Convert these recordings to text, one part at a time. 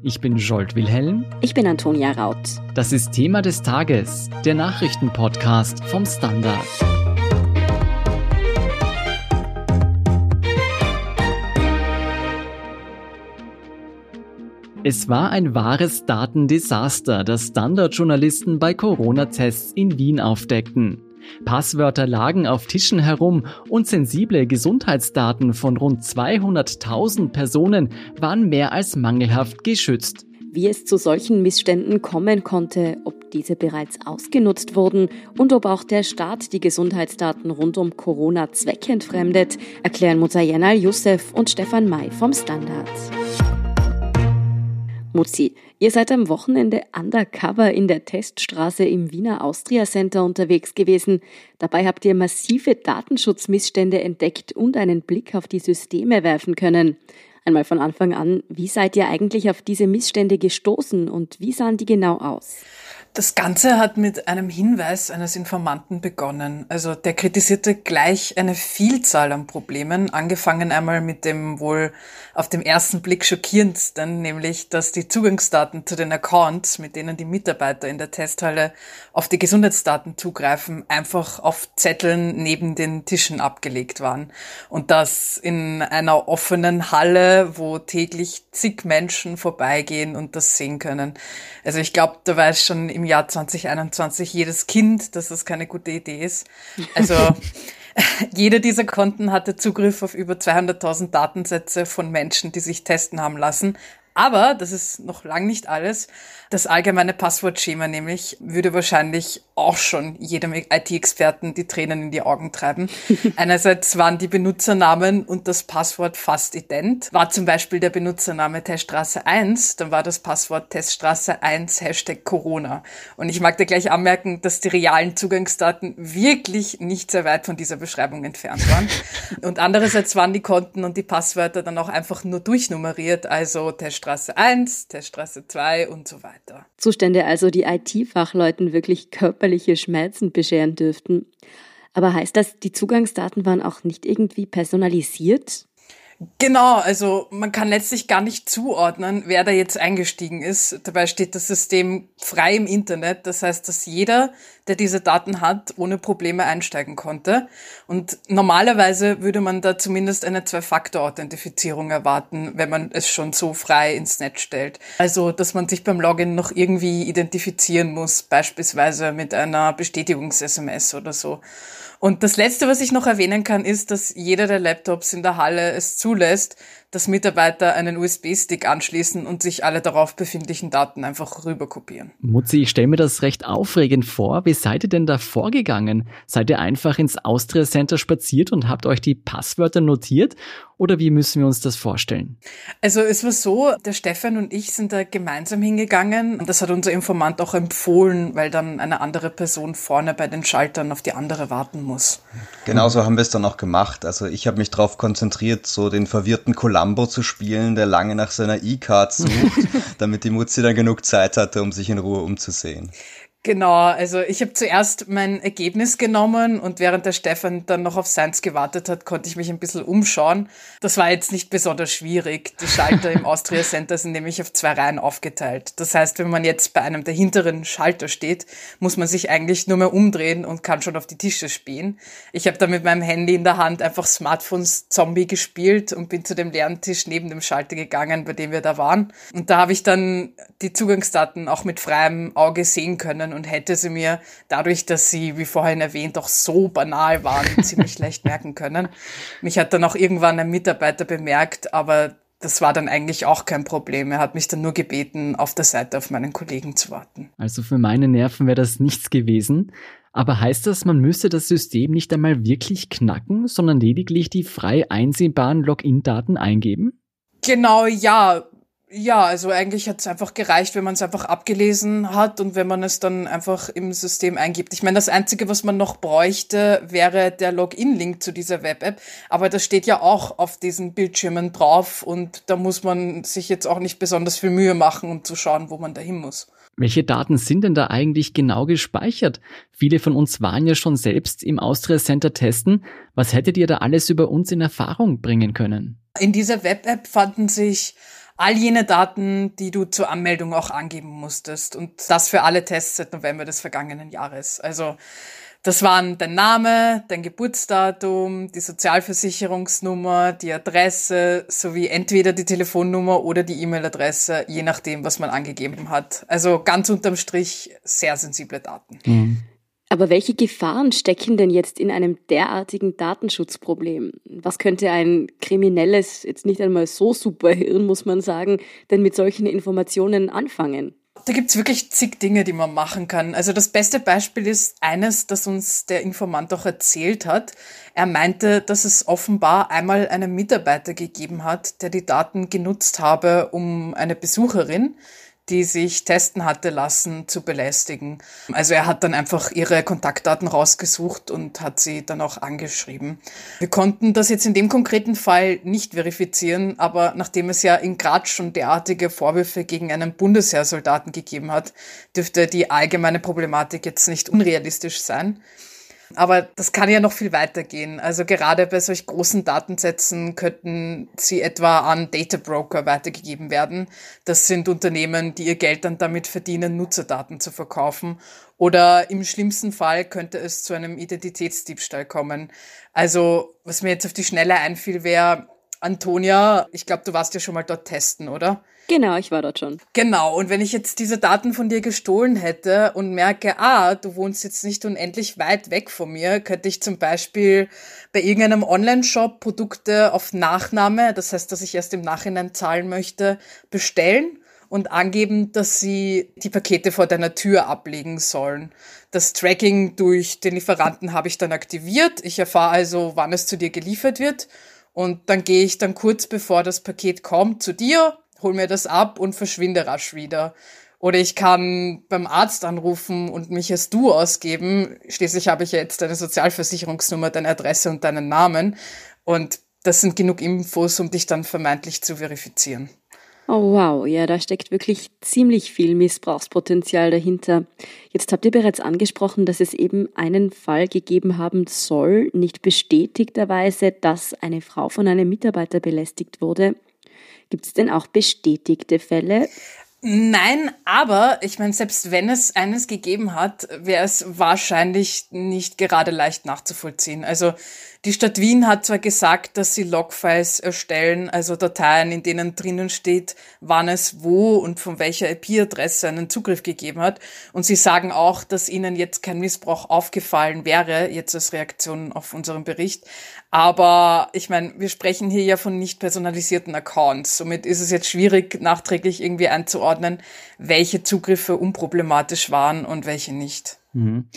Ich bin Jolt Wilhelm. Ich bin Antonia Raut. Das ist Thema des Tages, der Nachrichtenpodcast vom Standard. Es war ein wahres Datendesaster, das Standardjournalisten bei Corona-Tests in Wien aufdeckten. Passwörter lagen auf Tischen herum und sensible Gesundheitsdaten von rund 200.000 Personen waren mehr als mangelhaft geschützt. Wie es zu solchen Missständen kommen konnte, ob diese bereits ausgenutzt wurden und ob auch der Staat die Gesundheitsdaten rund um Corona zweckentfremdet, erklären Mutayena Youssef und Stefan May vom Standard. Mutzi, ihr seid am Wochenende undercover in der Teststraße im Wiener Austria Center unterwegs gewesen. Dabei habt ihr massive Datenschutzmissstände entdeckt und einen Blick auf die Systeme werfen können. Einmal von Anfang an, wie seid ihr eigentlich auf diese Missstände gestoßen und wie sahen die genau aus? Das Ganze hat mit einem Hinweis eines Informanten begonnen. Also der kritisierte gleich eine Vielzahl an Problemen, angefangen einmal mit dem wohl auf dem ersten Blick schockierendsten, nämlich dass die Zugangsdaten zu den Accounts, mit denen die Mitarbeiter in der Testhalle auf die Gesundheitsdaten zugreifen, einfach auf Zetteln neben den Tischen abgelegt waren. Und das in einer offenen Halle, wo täglich zig Menschen vorbeigehen und das sehen können. Also ich glaube, da weiß schon im Jahr 2021 jedes Kind, dass das keine gute Idee ist. Also jeder dieser Konten hatte Zugriff auf über 200.000 Datensätze von Menschen, die sich testen haben lassen. Aber, das ist noch lang nicht alles, das allgemeine Passwortschema nämlich würde wahrscheinlich auch schon jedem IT-Experten die Tränen in die Augen treiben. Einerseits waren die Benutzernamen und das Passwort fast ident. War zum Beispiel der Benutzername Teststraße 1, dann war das Passwort Teststraße 1 Hashtag Corona. Und ich mag da gleich anmerken, dass die realen Zugangsdaten wirklich nicht sehr weit von dieser Beschreibung entfernt waren. Und andererseits waren die Konten und die Passwörter dann auch einfach nur durchnummeriert, also Teststraße 1, Teststraße 2 und so weiter weiter. Zustände also, die IT-Fachleuten wirklich körperliche Schmerzen bescheren dürften. Aber heißt das, die Zugangsdaten waren auch nicht irgendwie personalisiert? Genau, also man kann letztlich gar nicht zuordnen, wer da jetzt eingestiegen ist. Dabei steht das System frei im Internet. Das heißt, dass jeder, der diese Daten hat, ohne Probleme einsteigen konnte. Und normalerweise würde man da zumindest eine Zwei-Faktor-Authentifizierung erwarten, wenn man es schon so frei ins Netz stellt. Also, dass man sich beim Login noch irgendwie identifizieren muss, beispielsweise mit einer Bestätigungs-SMS oder so. Und das Letzte, was ich noch erwähnen kann, ist, dass jeder der Laptops in der Halle es zulässt, dass Mitarbeiter einen USB-Stick anschließen und sich alle darauf befindlichen Daten einfach rüberkopieren. Mutzi, ich stelle mir das recht aufregend vor. Wie seid ihr denn da vorgegangen? Seid ihr einfach ins Austria Center spaziert und habt euch die Passwörter notiert? Oder wie müssen wir uns das vorstellen? Also es war so, der Stefan und ich sind da gemeinsam hingegangen und das hat unser Informant auch empfohlen, weil dann eine andere Person vorne bei den Schaltern auf die andere warten muss. Genauso haben wir es dann auch gemacht. Also ich habe mich darauf konzentriert, so den verwirrten Columbo zu spielen, der lange nach seiner E-Card sucht, damit die Mutzi dann genug Zeit hatte, um sich in Ruhe umzusehen. Genau, also ich habe zuerst mein Ergebnis genommen und während der Stefan dann noch auf seins gewartet hat, konnte ich mich ein bisschen umschauen. Das war jetzt nicht besonders schwierig. Die Schalter im Austria Center sind nämlich auf zwei Reihen aufgeteilt. Das heißt, wenn man jetzt bei einem der hinteren Schalter steht, muss man sich eigentlich nur mehr umdrehen und kann schon auf die Tische spielen. Ich habe da mit meinem Handy in der Hand einfach Smartphones Zombie gespielt und bin zu dem leeren Tisch neben dem Schalter gegangen, bei dem wir da waren. Und da habe ich dann die Zugangsdaten auch mit freiem Auge sehen können können und hätte sie mir dadurch, dass sie, wie vorhin erwähnt, doch so banal waren, ziemlich leicht merken können. Mich hat dann auch irgendwann ein Mitarbeiter bemerkt, aber das war dann eigentlich auch kein Problem. Er hat mich dann nur gebeten, auf der Seite auf meinen Kollegen zu warten. Also für meine Nerven wäre das nichts gewesen. Aber heißt das, man müsste das System nicht einmal wirklich knacken, sondern lediglich die frei einsehbaren Login-Daten eingeben? Genau, ja. Ja, also eigentlich hat es einfach gereicht, wenn man es einfach abgelesen hat und wenn man es dann einfach im System eingibt. Ich meine, das Einzige, was man noch bräuchte, wäre der Login-Link zu dieser Web-App. Aber das steht ja auch auf diesen Bildschirmen drauf und da muss man sich jetzt auch nicht besonders viel Mühe machen, um zu schauen, wo man dahin muss. Welche Daten sind denn da eigentlich genau gespeichert? Viele von uns waren ja schon selbst im Austria Center testen. Was hättet ihr da alles über uns in Erfahrung bringen können? In dieser Web-App fanden sich all jene Daten, die du zur Anmeldung auch angeben musstest. Und das für alle Tests seit November des vergangenen Jahres. Also das waren dein Name, dein Geburtsdatum, die Sozialversicherungsnummer, die Adresse sowie entweder die Telefonnummer oder die E-Mail-Adresse, je nachdem, was man angegeben hat. Also ganz unterm Strich sehr sensible Daten. Mhm. Aber welche Gefahren stecken denn jetzt in einem derartigen Datenschutzproblem? Was könnte ein kriminelles, jetzt nicht einmal so super Hirn, muss man sagen, denn mit solchen Informationen anfangen? Da gibt's wirklich zig Dinge, die man machen kann. Also das beste Beispiel ist eines, das uns der Informant auch erzählt hat. Er meinte, dass es offenbar einmal einen Mitarbeiter gegeben hat, der die Daten genutzt habe, um eine Besucherin, die sich testen hatte lassen, zu belästigen. Also er hat dann einfach ihre Kontaktdaten rausgesucht und hat sie dann auch angeschrieben. Wir konnten das jetzt in dem konkreten Fall nicht verifizieren, aber nachdem es ja in Graz schon derartige Vorwürfe gegen einen Bundesheersoldaten gegeben hat, dürfte die allgemeine Problematik jetzt nicht unrealistisch sein. Aber das kann ja noch viel weiter gehen. Also gerade bei solch großen Datensätzen könnten sie etwa an Data Broker weitergegeben werden. Das sind Unternehmen, die ihr Geld dann damit verdienen, Nutzerdaten zu verkaufen. Oder im schlimmsten Fall könnte es zu einem Identitätsdiebstahl kommen. Also was mir jetzt auf die Schnelle einfiel, wäre, Antonia, ich glaube, du warst ja schon mal dort testen, oder? Genau, ich war dort schon. Genau, und wenn ich jetzt diese Daten von dir gestohlen hätte und merke, ah, du wohnst jetzt nicht unendlich weit weg von mir, könnte ich zum Beispiel bei irgendeinem Online-Shop Produkte auf Nachname, das heißt, dass ich erst im Nachhinein zahlen möchte, bestellen und angeben, dass sie die Pakete vor deiner Tür ablegen sollen. Das Tracking durch den Lieferanten habe ich dann aktiviert. Ich erfahre also, wann es zu dir geliefert wird. Und dann gehe ich dann kurz bevor das Paket kommt zu dir, hol mir das ab und verschwinde rasch wieder. Oder ich kann beim Arzt anrufen und mich als du ausgeben. Schließlich habe ich ja jetzt deine Sozialversicherungsnummer, deine Adresse und deinen Namen. Und das sind genug Infos, um dich dann vermeintlich zu verifizieren. Oh wow, ja, da steckt wirklich ziemlich viel Missbrauchspotenzial dahinter. Jetzt habt ihr bereits angesprochen, dass es eben einen Fall gegeben haben soll, nicht bestätigterweise, dass eine Frau von einem Mitarbeiter belästigt wurde. Gibt es denn auch bestätigte Fälle? Nein, aber ich meine, selbst wenn es eines gegeben hat, wäre es wahrscheinlich nicht gerade leicht nachzuvollziehen. Also die Stadt Wien hat zwar gesagt, dass sie Logfiles erstellen, also Dateien, in denen drinnen steht, wann es wo und von welcher IP-Adresse einen Zugriff gegeben hat. Und sie sagen auch, dass ihnen jetzt kein Missbrauch aufgefallen wäre, jetzt als Reaktion auf unseren Bericht. Aber ich meine, wir sprechen hier ja von nicht personalisierten Accounts. Somit ist es jetzt schwierig, nachträglich irgendwie einzuordnen, welche Zugriffe unproblematisch waren und welche nicht. Mhm.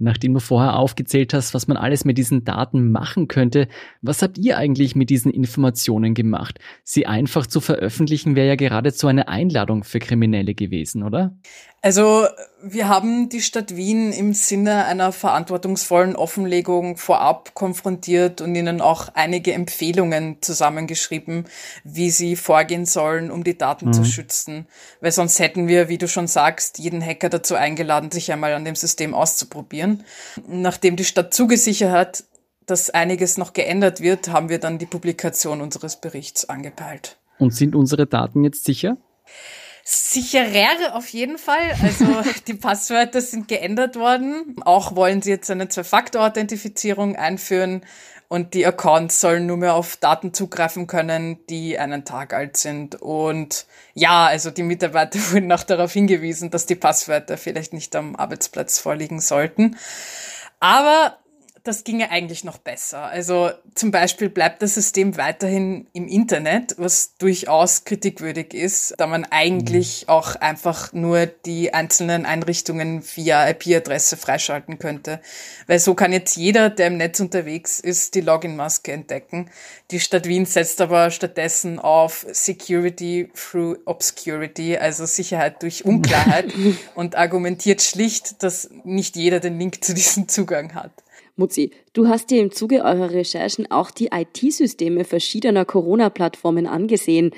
Nachdem du vorher aufgezählt hast, was man alles mit diesen Daten machen könnte, was habt ihr eigentlich mit diesen Informationen gemacht? Sie einfach zu veröffentlichen wäre ja geradezu eine Einladung für Kriminelle gewesen, oder? Also wir haben die Stadt Wien im Sinne einer verantwortungsvollen Offenlegung vorab konfrontiert und ihnen auch einige Empfehlungen zusammengeschrieben, wie sie vorgehen sollen, um die Daten mhm. zu schützen. Weil sonst hätten wir, wie du schon sagst, jeden Hacker dazu eingeladen, sich einmal an dem System auszuprobieren. Nachdem die Stadt zugesichert hat, dass einiges noch geändert wird, haben wir dann die Publikation unseres Berichts angepeilt. Und sind unsere Daten jetzt sicher? Sicherer auf jeden Fall. Also die Passwörter sind geändert worden. Auch wollen sie jetzt eine Zwei-Faktor-Authentifizierung einführen und die Accounts sollen nur mehr auf Daten zugreifen können, die einen Tag alt sind. Und ja, also die Mitarbeiter wurden auch darauf hingewiesen, dass die Passwörter vielleicht nicht am Arbeitsplatz vorliegen sollten. Aber das ginge eigentlich noch besser. Also zum Beispiel bleibt das System weiterhin im Internet, was durchaus kritikwürdig ist, da man eigentlich mhm. auch einfach nur die einzelnen Einrichtungen via IP-Adresse freischalten könnte. Weil so kann jetzt jeder, der im Netz unterwegs ist, die Login-Maske entdecken. Die Stadt Wien setzt aber stattdessen auf Security through Obscurity, also Sicherheit durch Unklarheit und argumentiert schlicht, dass nicht jeder den Link zu diesem Zugang hat. Mutzi, du hast dir im Zuge eurer Recherchen auch die IT-Systeme verschiedener Corona-Plattformen angesehen.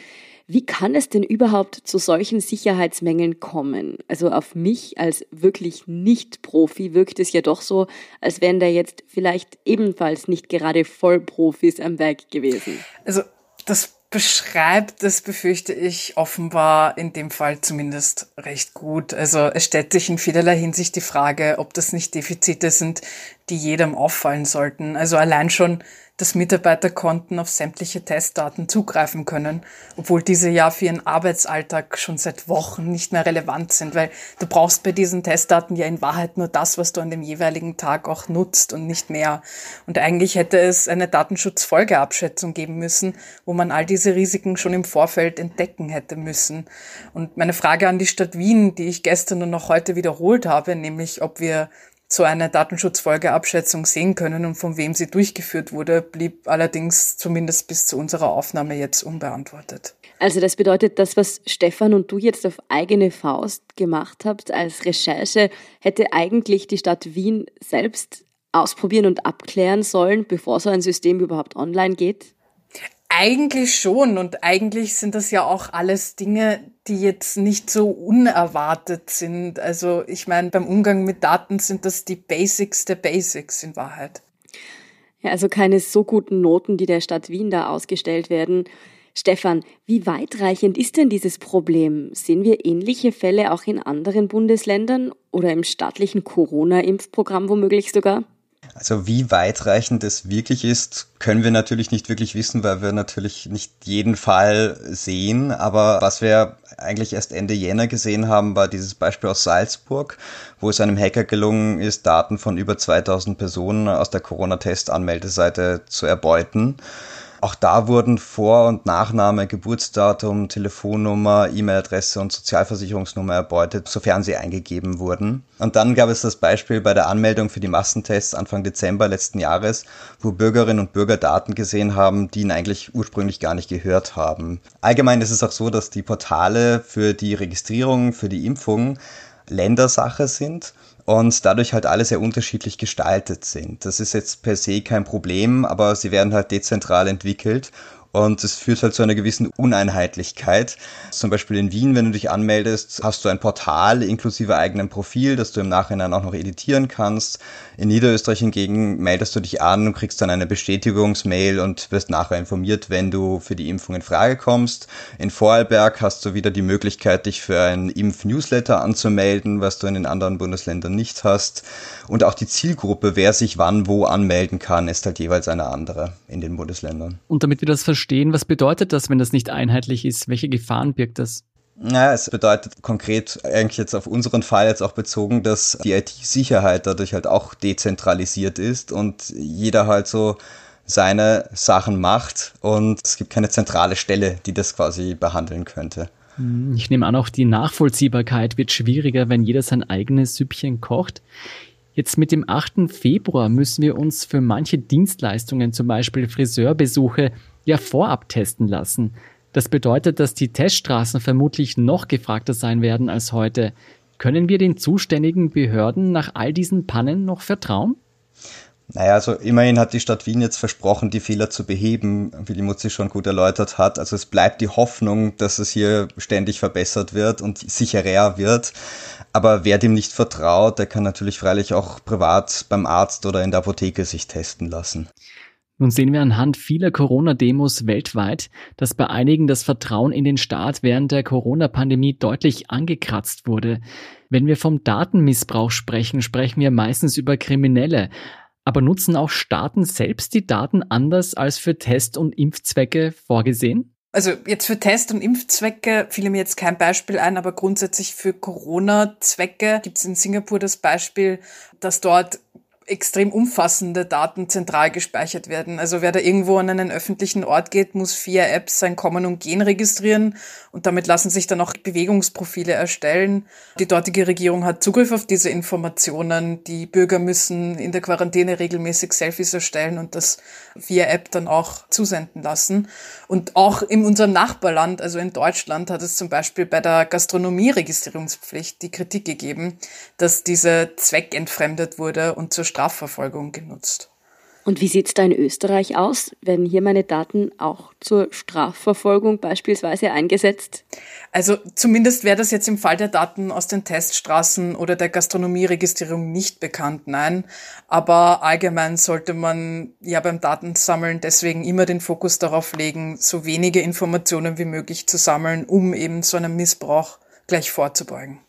Wie kann es denn überhaupt zu solchen Sicherheitsmängeln kommen? Also auf mich als wirklich Nicht-Profi wirkt es ja doch so, als wären da jetzt vielleicht ebenfalls nicht gerade Vollprofis am Werk gewesen. Also das beschreibt, das befürchte ich offenbar in dem Fall zumindest recht gut. Also es stellt sich in vielerlei Hinsicht die Frage, ob das nicht Defizite sind, die jedem auffallen sollten. Also allein schon dass Mitarbeiterkonten auf sämtliche Testdaten zugreifen können, obwohl diese ja für ihren Arbeitsalltag schon seit Wochen nicht mehr relevant sind, weil du brauchst bei diesen Testdaten ja in Wahrheit nur das, was du an dem jeweiligen Tag auch nutzt und nicht mehr. Und eigentlich hätte es eine Datenschutzfolgeabschätzung geben müssen, wo man all diese Risiken schon im Vorfeld entdecken hätte müssen. Und meine Frage an die Stadt Wien, die ich gestern und noch heute wiederholt habe, nämlich ob wir so eine Datenschutzfolgeabschätzung sehen können und von wem sie durchgeführt wurde, blieb allerdings zumindest bis zu unserer Aufnahme jetzt unbeantwortet. Also das bedeutet, das, was Stefan und du jetzt auf eigene Faust gemacht habt als Recherche, hätte eigentlich die Stadt Wien selbst ausprobieren und abklären sollen, bevor so ein System überhaupt online geht? Eigentlich schon und eigentlich sind das ja auch alles Dinge, die jetzt nicht so unerwartet sind. Also ich meine, beim Umgang mit Daten sind das die Basics der Basics in Wahrheit. Ja, also keine so guten Noten, die der Stadt Wien da ausgestellt werden. Stefan, wie weitreichend ist denn dieses Problem? Sehen wir ähnliche Fälle auch in anderen Bundesländern oder im staatlichen Corona-Impfprogramm womöglich sogar? Also wie weitreichend es wirklich ist, können wir natürlich nicht wirklich wissen, weil wir natürlich nicht jeden Fall sehen. Aber was wir eigentlich erst Ende Jänner gesehen haben, war dieses Beispiel aus Salzburg, wo es einem Hacker gelungen ist, Daten von über 2000 Personen aus der Corona-Test-Anmeldeseite zu erbeuten. Auch da wurden Vor- und Nachname, Geburtsdatum, Telefonnummer, E-Mail-Adresse und Sozialversicherungsnummer erbeutet, sofern sie eingegeben wurden. Und dann gab es das Beispiel bei der Anmeldung für die Massentests Anfang Dezember letzten Jahres, wo Bürgerinnen und Bürger Daten gesehen haben, die ihnen eigentlich ursprünglich gar nicht gehört haben. Allgemein ist es auch so, dass die Portale für die Registrierung, für die Impfung Ländersache sind und dadurch halt alle sehr unterschiedlich gestaltet sind. Das ist jetzt per se kein Problem, aber sie werden halt dezentral entwickelt und es führt halt zu einer gewissen Uneinheitlichkeit. Zum Beispiel in Wien, wenn du dich anmeldest, hast du ein Portal inklusive eigenem Profil, das du im Nachhinein auch noch editieren kannst. In Niederösterreich hingegen meldest du dich an und kriegst dann eine Bestätigungsmail und wirst nachher informiert, wenn du für die Impfung in Frage kommst. In Vorarlberg hast du wieder die Möglichkeit, dich für ein Impf-Newsletter anzumelden, was du in den anderen Bundesländern nicht hast. Und auch die Zielgruppe, wer sich wann wo anmelden kann, ist halt jeweils eine andere in den Bundesländern. Und damit wir das was bedeutet das, wenn das nicht einheitlich ist? Welche Gefahren birgt das? Ja, es bedeutet konkret eigentlich jetzt auf unseren Fall jetzt auch bezogen, dass die IT-Sicherheit dadurch halt auch dezentralisiert ist und jeder halt so seine Sachen macht und es gibt keine zentrale Stelle, die das quasi behandeln könnte. Hm, ich nehme an, auch die Nachvollziehbarkeit wird schwieriger, wenn jeder sein eigenes Süppchen kocht. Jetzt mit dem 8. Februar müssen wir uns für manche Dienstleistungen, zum Beispiel Friseurbesuche, ja vorab testen lassen. Das bedeutet, dass die Teststraßen vermutlich noch gefragter sein werden als heute. Können wir den zuständigen Behörden nach all diesen Pannen noch vertrauen? Naja, also immerhin hat die Stadt Wien jetzt versprochen, die Fehler zu beheben, wie die Mutzi schon gut erläutert hat. Also es bleibt die Hoffnung, dass es hier ständig verbessert wird und sicherer wird. Aber wer dem nicht vertraut, der kann natürlich freilich auch privat beim Arzt oder in der Apotheke sich testen lassen. Nun sehen wir anhand vieler Corona-Demos weltweit, dass bei einigen das Vertrauen in den Staat während der Corona-Pandemie deutlich angekratzt wurde. Wenn wir vom Datenmissbrauch sprechen, sprechen wir meistens über Kriminelle. Aber nutzen auch Staaten selbst die Daten anders als für Test- und Impfzwecke vorgesehen? Also jetzt für Test- und Impfzwecke fiel mir jetzt kein Beispiel ein, aber grundsätzlich für Corona-Zwecke gibt es in Singapur das Beispiel, dass dort extrem umfassende Daten zentral gespeichert werden. Also wer da irgendwo an einen öffentlichen Ort geht, muss via Apps sein Kommen und Gehen registrieren und damit lassen sich dann auch Bewegungsprofile erstellen. Die dortige Regierung hat Zugriff auf diese Informationen. Die Bürger müssen in der Quarantäne regelmäßig Selfies erstellen und das via App dann auch zusenden lassen. Und auch in unserem Nachbarland, also in Deutschland, hat es zum Beispiel bei der Gastronomie-Registrierungspflicht die Kritik gegeben, dass diese zweckentfremdet wurde und zur Strafverfolgung genutzt. Und wie sieht es da in Österreich aus? Werden hier meine Daten auch zur Strafverfolgung beispielsweise eingesetzt? Also zumindest wäre das jetzt im Fall der Daten aus den Teststraßen oder der Gastronomieregistrierung nicht bekannt, nein. Aber allgemein sollte man ja beim Datensammeln deswegen immer den Fokus darauf legen, so wenige Informationen wie möglich zu sammeln, um eben so einem Missbrauch gleich vorzubeugen.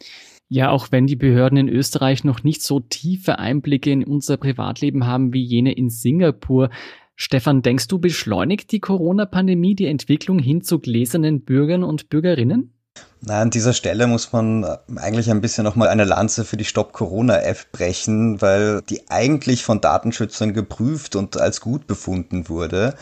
Ja, auch wenn die Behörden in Österreich noch nicht so tiefe Einblicke in unser Privatleben haben wie jene in Singapur. Stefan, denkst du, beschleunigt die Corona-Pandemie die Entwicklung hin zu gläsernen Bürgern und Bürgerinnen? Na, an dieser Stelle muss man eigentlich ein bisschen nochmal eine Lanze für die Stop Corona App brechen, weil die eigentlich von Datenschützern geprüft und als gut befunden wurde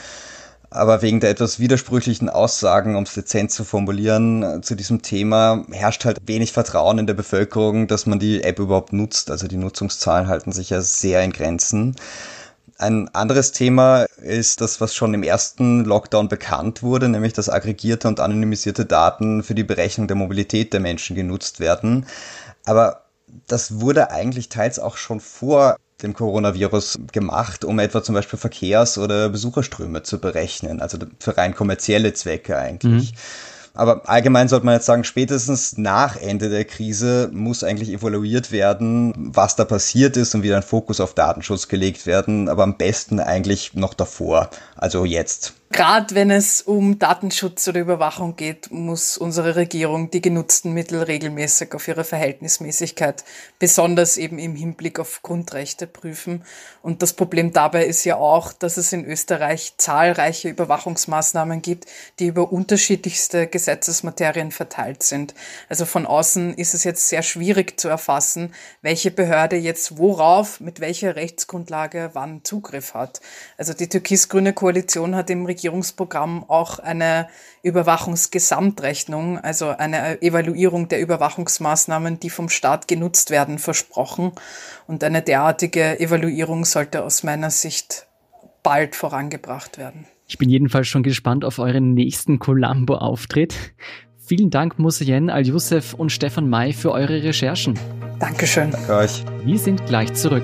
aber wegen der etwas widersprüchlichen Aussagen, um es dezent zu formulieren, äh, zu diesem Thema herrscht halt wenig Vertrauen in der Bevölkerung, dass man die App überhaupt nutzt. Also die Nutzungszahlen halten sich ja sehr in Grenzen. Ein anderes Thema ist das, was schon im ersten Lockdown bekannt wurde, nämlich dass aggregierte und anonymisierte Daten für die Berechnung der Mobilität der Menschen genutzt werden. Aber das wurde eigentlich teils auch schon vor dem Coronavirus gemacht, um etwa zum Beispiel Verkehrs- oder Besucherströme zu berechnen, also für rein kommerzielle Zwecke eigentlich. Mhm. Aber allgemein sollte man jetzt sagen, spätestens nach Ende der Krise muss eigentlich evaluiert werden, was da passiert ist und wieder ein Fokus auf Datenschutz gelegt werden, aber am besten eigentlich noch davor, also jetzt. Gerade wenn es um Datenschutz oder Überwachung geht, muss unsere Regierung die genutzten Mittel regelmäßig auf ihre Verhältnismäßigkeit, besonders eben im Hinblick auf Grundrechte prüfen. Und das Problem dabei ist ja auch, dass es in Österreich zahlreiche Überwachungsmaßnahmen gibt, die über unterschiedlichste Gesetzesmaterien verteilt sind. Also von außen ist es jetzt sehr schwierig zu erfassen, welche Behörde jetzt worauf, mit welcher Rechtsgrundlage wann Zugriff hat. Also die türkis-grüne Koalition hat im Regierungsprogramm auch eine Überwachungsgesamtrechnung, also eine Evaluierung der Überwachungsmaßnahmen, die vom Staat genutzt werden, versprochen. Und eine derartige Evaluierung sollte aus meiner Sicht bald vorangebracht werden. Ich bin jedenfalls schon gespannt auf euren nächsten Columbo-Auftritt. Vielen Dank, Musayen Al-Youssef und Stefan May, für eure Recherchen. Dankeschön. Danke euch. Wir sind gleich zurück.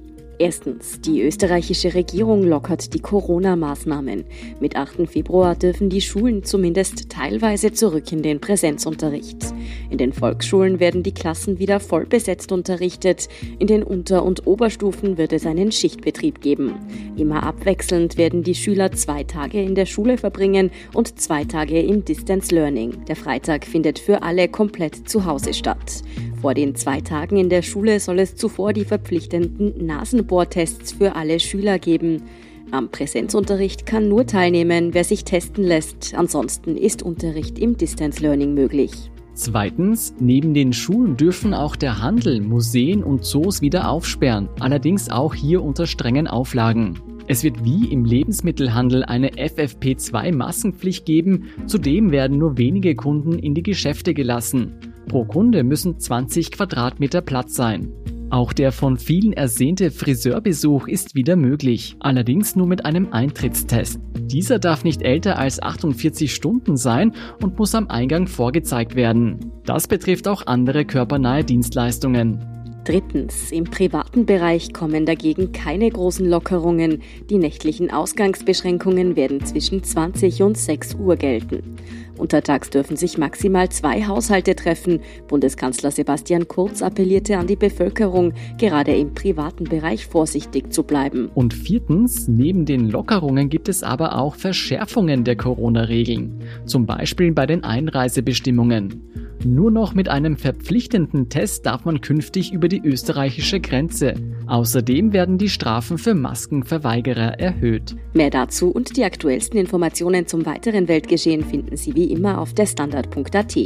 Erstens, die österreichische Regierung lockert die Corona-Maßnahmen. Mit 8. Februar dürfen die Schulen zumindest teilweise zurück in den Präsenzunterricht. In den Volksschulen werden die Klassen wieder voll besetzt unterrichtet. In den Unter- und Oberstufen wird es einen Schichtbetrieb geben. Immer abwechselnd werden die Schüler zwei Tage in der Schule verbringen und zwei Tage im Distance Learning. Der Freitag findet für alle komplett zu Hause statt. Vor den zwei Tagen in der Schule soll es zuvor die verpflichtenden Nasenbohrtests für alle Schüler geben. Am Präsenzunterricht kann nur teilnehmen, wer sich testen lässt. Ansonsten ist Unterricht im Distance Learning möglich. Zweitens, neben den Schulen dürfen auch der Handel, Museen und Zoos wieder aufsperren, allerdings auch hier unter strengen Auflagen. Es wird wie im Lebensmittelhandel eine FFP2-Massenpflicht geben, zudem werden nur wenige Kunden in die Geschäfte gelassen. Pro Kunde müssen 20 Quadratmeter Platz sein. Auch der von vielen ersehnte Friseurbesuch ist wieder möglich, allerdings nur mit einem Eintrittstest. Dieser darf nicht älter als 48 Stunden sein und muss am Eingang vorgezeigt werden. Das betrifft auch andere körpernahe Dienstleistungen. Drittens, im privaten Bereich kommen dagegen keine großen Lockerungen. Die nächtlichen Ausgangsbeschränkungen werden zwischen 20 und 6 Uhr gelten. Untertags dürfen sich maximal zwei Haushalte treffen. Bundeskanzler Sebastian Kurz appellierte an die Bevölkerung, gerade im privaten Bereich vorsichtig zu bleiben. Und viertens, neben den Lockerungen gibt es aber auch Verschärfungen der Corona-Regeln. Zum Beispiel bei den Einreisebestimmungen. Nur noch mit einem verpflichtenden Test darf man künftig über die österreichische Grenze. Außerdem werden die Strafen für Maskenverweigerer erhöht. Mehr dazu und die aktuellsten Informationen zum weiteren Weltgeschehen finden Sie wie immer auf derstandard.at.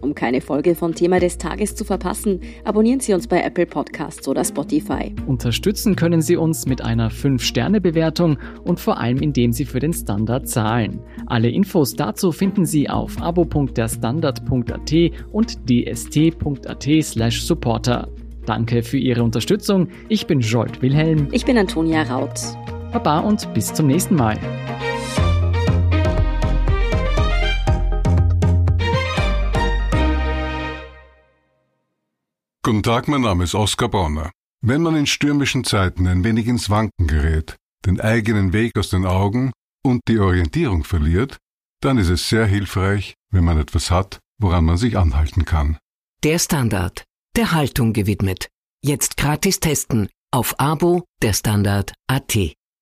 Um keine Folge von Thema des Tages zu verpassen, abonnieren Sie uns bei Apple Podcasts oder Spotify. Unterstützen können Sie uns mit einer 5-Sterne-Bewertung und vor allem indem Sie für den Standard zahlen. Alle Infos dazu finden Sie auf abo.derstandard.at und dst.at/supporter. Danke für Ihre Unterstützung. Ich bin Jolt Wilhelm. Ich bin Antonia Raut. Baba und bis zum nächsten Mal. Guten Tag, mein Name ist Oskar Bonner. Wenn man in stürmischen Zeiten ein wenig ins Wanken gerät, den eigenen Weg aus den Augen und die Orientierung verliert, dann ist es sehr hilfreich, wenn man etwas hat, woran man sich anhalten kann. Der Standard, der Haltung gewidmet. Jetzt gratis testen auf Abo der Standard.at.